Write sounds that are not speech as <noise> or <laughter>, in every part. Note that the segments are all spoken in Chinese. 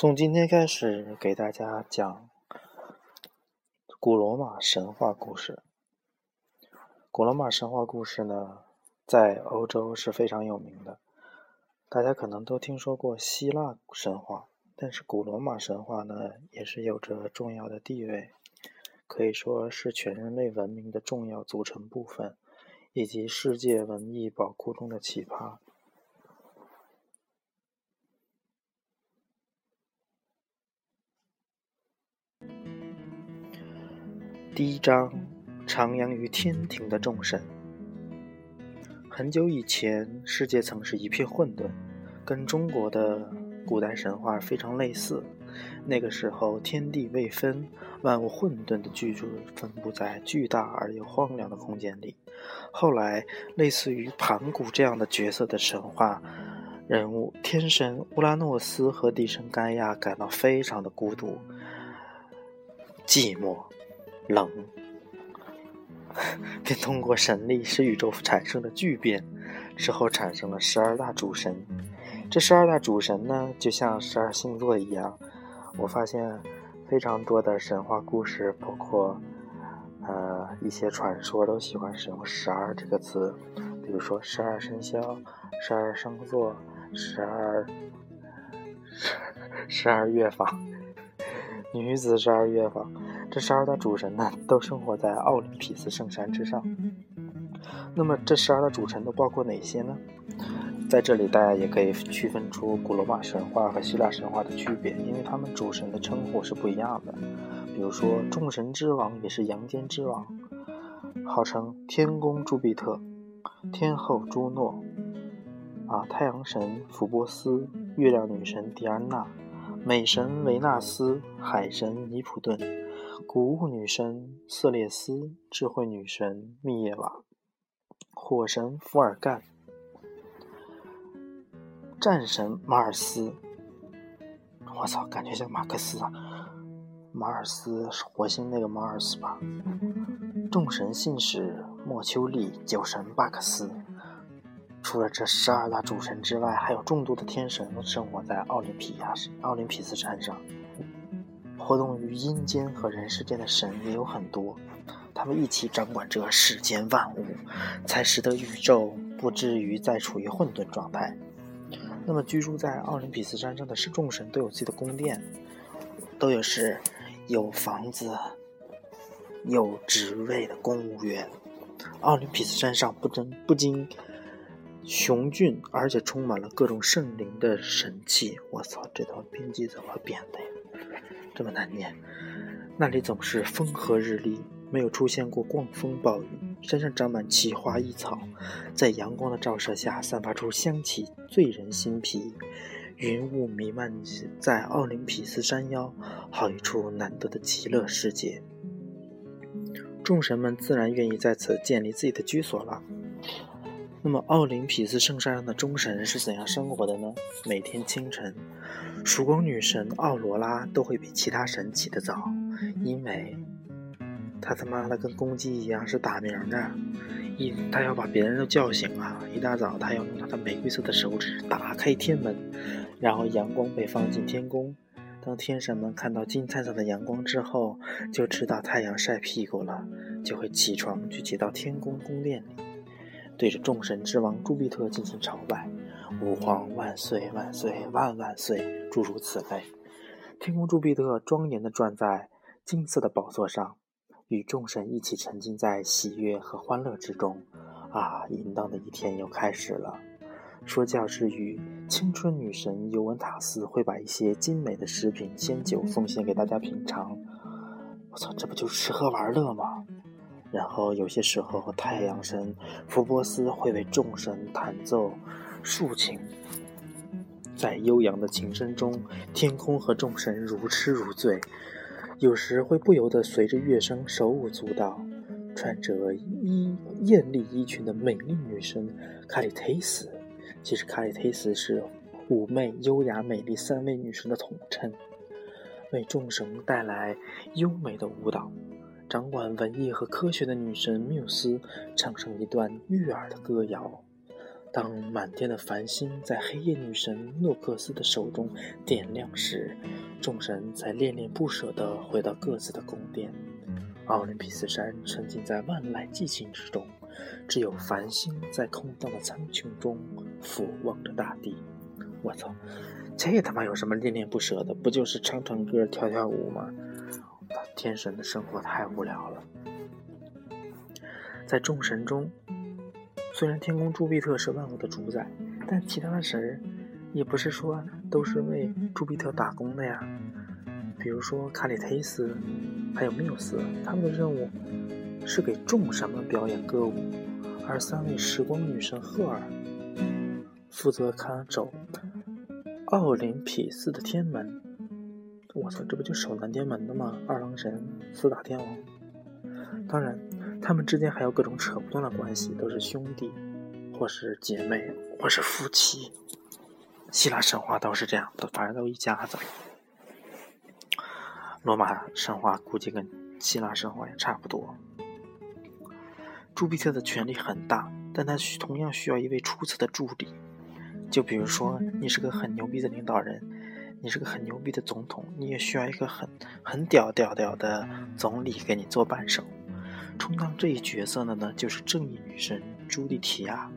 从今天开始，给大家讲古罗马神话故事。古罗马神话故事呢，在欧洲是非常有名的。大家可能都听说过希腊神话，但是古罗马神话呢，也是有着重要的地位，可以说是全人类文明的重要组成部分，以及世界文艺宝库中的奇葩。第一章，徜徉于天庭的众神。很久以前，世界曾是一片混沌，跟中国的古代神话非常类似。那个时候，天地未分，万物混沌的居住，分布在巨大而又荒凉的空间里。后来，类似于盘古这样的角色的神话人物，天神乌拉诺斯和地神盖亚感到非常的孤独、寂寞。冷，便通过神力使宇宙产生了巨变，之后产生了十二大主神。这十二大主神呢，就像十二星座一样。我发现非常多的神话故事，包括呃一些传说，都喜欢使用“十二”这个词，比如说十二生肖、十二星座、十二 <laughs> 十二月坊、女子十二月坊。这十二大主神呢，都生活在奥林匹斯圣山之上。那么，这十二大主神都包括哪些呢？在这里，大家也可以区分出古罗马神话和希腊神话的区别，因为他们主神的称呼是不一样的。比如说，众神之王也是阳间之王，号称天公朱庇特、天后朱诺，啊，太阳神福波斯、月亮女神狄安娜、美神维纳斯、海神尼普顿。谷物女神色列斯，智慧女神密叶瓦，火神福尔干，战神马尔斯。我操，感觉像马克思啊！马尔斯是火星那个马尔斯吧？众神信使莫丘利，酒神巴克斯。除了这十二大主神之外，还有众多的天神生活在奥林匹亚奥林匹斯山上。活动于阴间和人世间的神也有很多，他们一起掌管着世间万物，才使得宇宙不至于再处于混沌状态。那么，居住在奥林匹斯山上的是众神都有自己的宫殿，都有是有房子、有职位的公务员。奥林匹斯山上不仅不仅雄峻，而且充满了各种圣灵的神器。我操，这套编辑怎么编的呀？这么难念，那里总是风和日丽，没有出现过狂风暴雨。山上长满奇花异草，在阳光的照射下，散发出香气，醉人心脾。云雾弥漫在奥林匹斯山腰，好一处难得的极乐世界。众神们自然愿意在此建立自己的居所了。那么，奥林匹斯圣山上的众神是怎样生活的呢？每天清晨，曙光女神奥罗拉都会比其他神起得早，因为她他妈的跟公鸡一样是打鸣的，一她要把别人都叫醒啊！一大早，她要用她的玫瑰色的手指打开天门，然后阳光被放进天宫。当天神们看到金灿灿的阳光之后，就知道太阳晒屁股了，就会起床聚集到天宫宫殿里。对着众神之王朱庇特进行朝拜，吾皇万岁万岁万万岁，诸如此类。天空朱庇特庄严地站在金色的宝座上，与众神一起沉浸在喜悦和欢乐之中。啊，淫荡的一天又开始了。说教之余，青春女神尤文塔斯会把一些精美的食品、仙酒奉献给大家品尝。我操，这不就是吃喝玩乐吗？然后有些时候，太阳神福波斯会为众神弹奏竖琴，在悠扬的琴声中，天空和众神如痴如醉。有时会不由得随着乐声手舞足蹈。穿着衣艳丽衣裙的美丽女神卡里忒斯，其实卡里忒斯是妩媚、优雅、美丽三位女神的统称，为众神带来优美的舞蹈。掌管文艺和科学的女神缪斯唱上一段悦耳的歌谣，当满天的繁星在黑夜女神诺克斯的手中点亮时，众神才恋恋不舍地回到各自的宫殿。奥林匹斯山沉浸在万籁寂静之中，只有繁星在空荡的苍穹中俯望着大地。我操，这他妈有什么恋恋不舍的？不就是唱唱歌、跳跳舞吗？天神的生活太无聊了。在众神中。虽然天宫朱庇特是万物的主宰，但其他的神也不是说都是为朱庇特打工的呀。比如说卡里忒斯，还有缪斯，他们的任务是给众神们表演歌舞，而三位时光女神赫尔负责看守奥林匹斯的天门。我操，这不就守南天门的吗？二郎神、四大天王，当然。他们之间还有各种扯不断的关系，都是兄弟，或是姐妹，或是夫妻。希腊神话都是这样的，反正都一家子。罗马神话估计跟希腊神话也差不多。朱庇特的权力很大，但他同样需要一位出色的助理。就比如说，你是个很牛逼的领导人，你是个很牛逼的总统，你也需要一个很很屌屌屌的总理给你做伴手。充当这一角色的呢，就是正义女神朱莉提亚，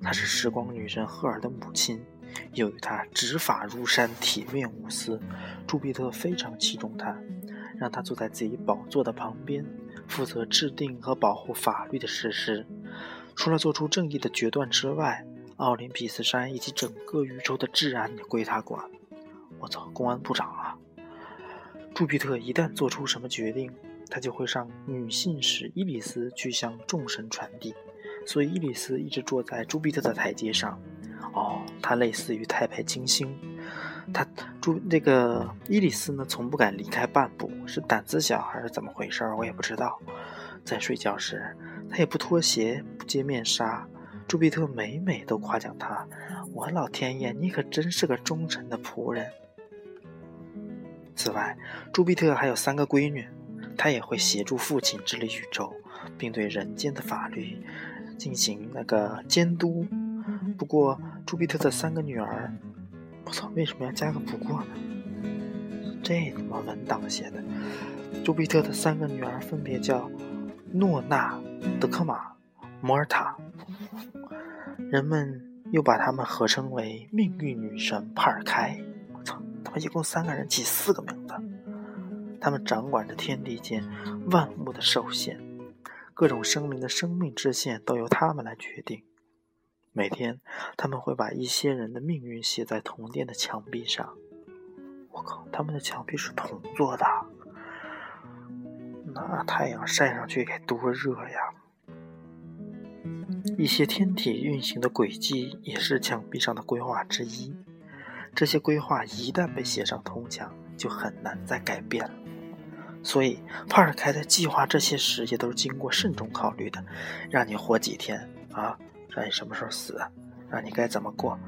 她是时光女神赫尔的母亲。由于她执法如山，铁面无私，朱庇特非常器重她，让她坐在自己宝座的旁边，负责制定和保护法律的实施。除了做出正义的决断之外，奥林匹斯山以及整个宇宙的治安也归他管。我操，公安部长啊！朱庇特一旦做出什么决定，他就会让女信使伊里斯去向众神传递，所以伊里斯一直坐在朱庇特的台阶上。哦，他类似于太白金星。他朱那个伊里斯呢，从不敢离开半步，是胆子小还是怎么回事我也不知道。在睡觉时，他也不脱鞋，不揭面纱。朱庇特每每都夸奖他：“我老天爷，你可真是个忠诚的仆人。”此外，朱庇特还有三个闺女。他也会协助父亲治理宇宙，并对人间的法律进行那个监督。不过，朱庇特的三个女儿，我操，为什么要加个不过呢？这他妈文档写的。朱庇特的三个女儿分别叫诺娜、德克玛、摩尔塔，人们又把她们合称为命运女神帕尔开。一共三个人起四个名字。他们掌管着天地间万物的寿限，各种生灵的生命之限都由他们来决定。每天，他们会把一些人的命运写在铜殿的墙壁上。我靠，他们的墙壁是铜做的，那太阳晒上去该多热呀！一些天体运行的轨迹也是墙壁上的规划之一。这些规划一旦被写上铜墙，就很难再改变了。所以，帕尔开在计划这些时也都是经过慎重考虑的。让你活几天啊？让你什么时候死？让你该怎么过？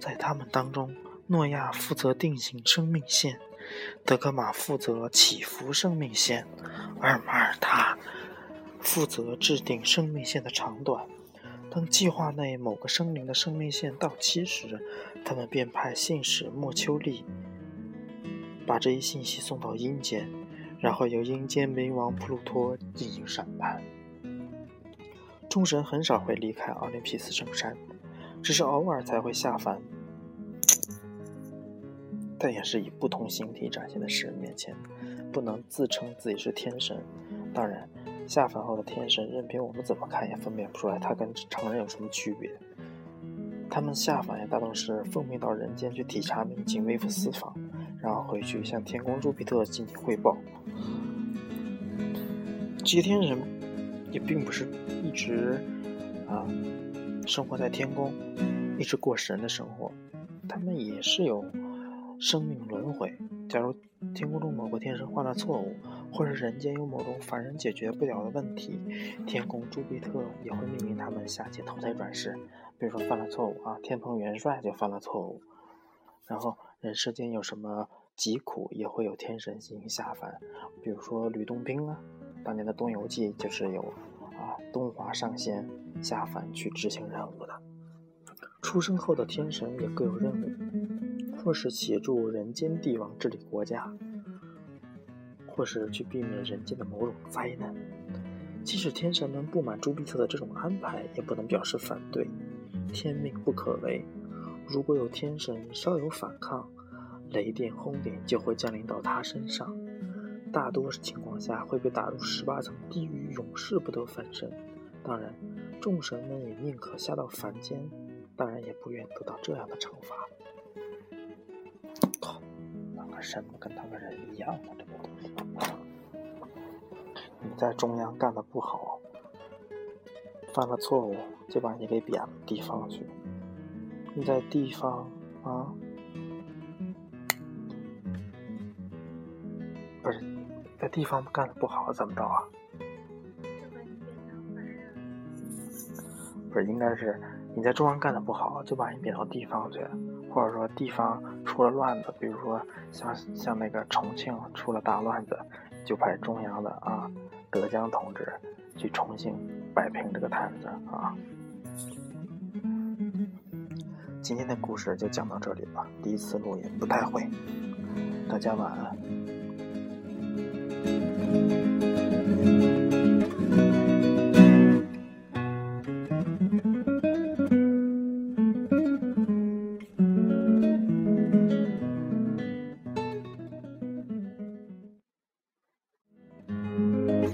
在他们当中，诺亚负责定型生命线，德格玛负责起伏生命线，而马尔塔负责制定生命线的长短。当计划内某个生灵的生命线到期时，他们便派信使莫丘利把这一信息送到阴间，然后由阴间冥王普鲁托进行审判。众神很少会离开奥林匹斯圣山，只是偶尔才会下凡，但也是以不同形体展现在世人面前，不能自称自己是天神。当然。下凡后的天神，任凭我们怎么看也分辨不出来他跟常人有什么区别。他们下凡也大多是奉命到人间去体察民情、微服私访，然后回去向天宫朱庇特进行汇报。这些天神也并不是一直啊生活在天宫，一直过神的生活，他们也是有生命轮回。假如天空中某个天神犯了错误，或者人间有某种凡人解决不了的问题，天宫朱庇特也会命令他们下界投胎转世。比如说犯了错误啊，天蓬元帅就犯了错误，然后人世间有什么疾苦也会有天神进行下凡，比如说吕洞宾啊，当年的《东游记》就是有啊东华上仙下凡去执行任务的。出生后的天神也各有任务，或是协助人间帝王治理国家，或是去避免人间的某种灾难。即使天神们不满朱庇特的这种安排，也不能表示反对。天命不可违，如果有天神稍有反抗，雷电轰点就会降临到他身上，大多数情况下会被打入十八层地狱，永世不得翻身。当然，众神们也宁可下到凡间，当然也不愿得到这样的惩罚。什么跟他们人一样的？这个东西。你在中央干的不好，犯了错误，就把你给贬了地方去。你在地方啊。不是，在地方干的不好怎么着啊？不是，应该是你在中央干的不好，就把你贬到地方去，或者说地方出了乱子，比如说像像那个重庆出了大乱子，就派中央的啊德江同志去重新摆平这个摊子啊。今天的故事就讲到这里吧，第一次录音不太会，大家晚安。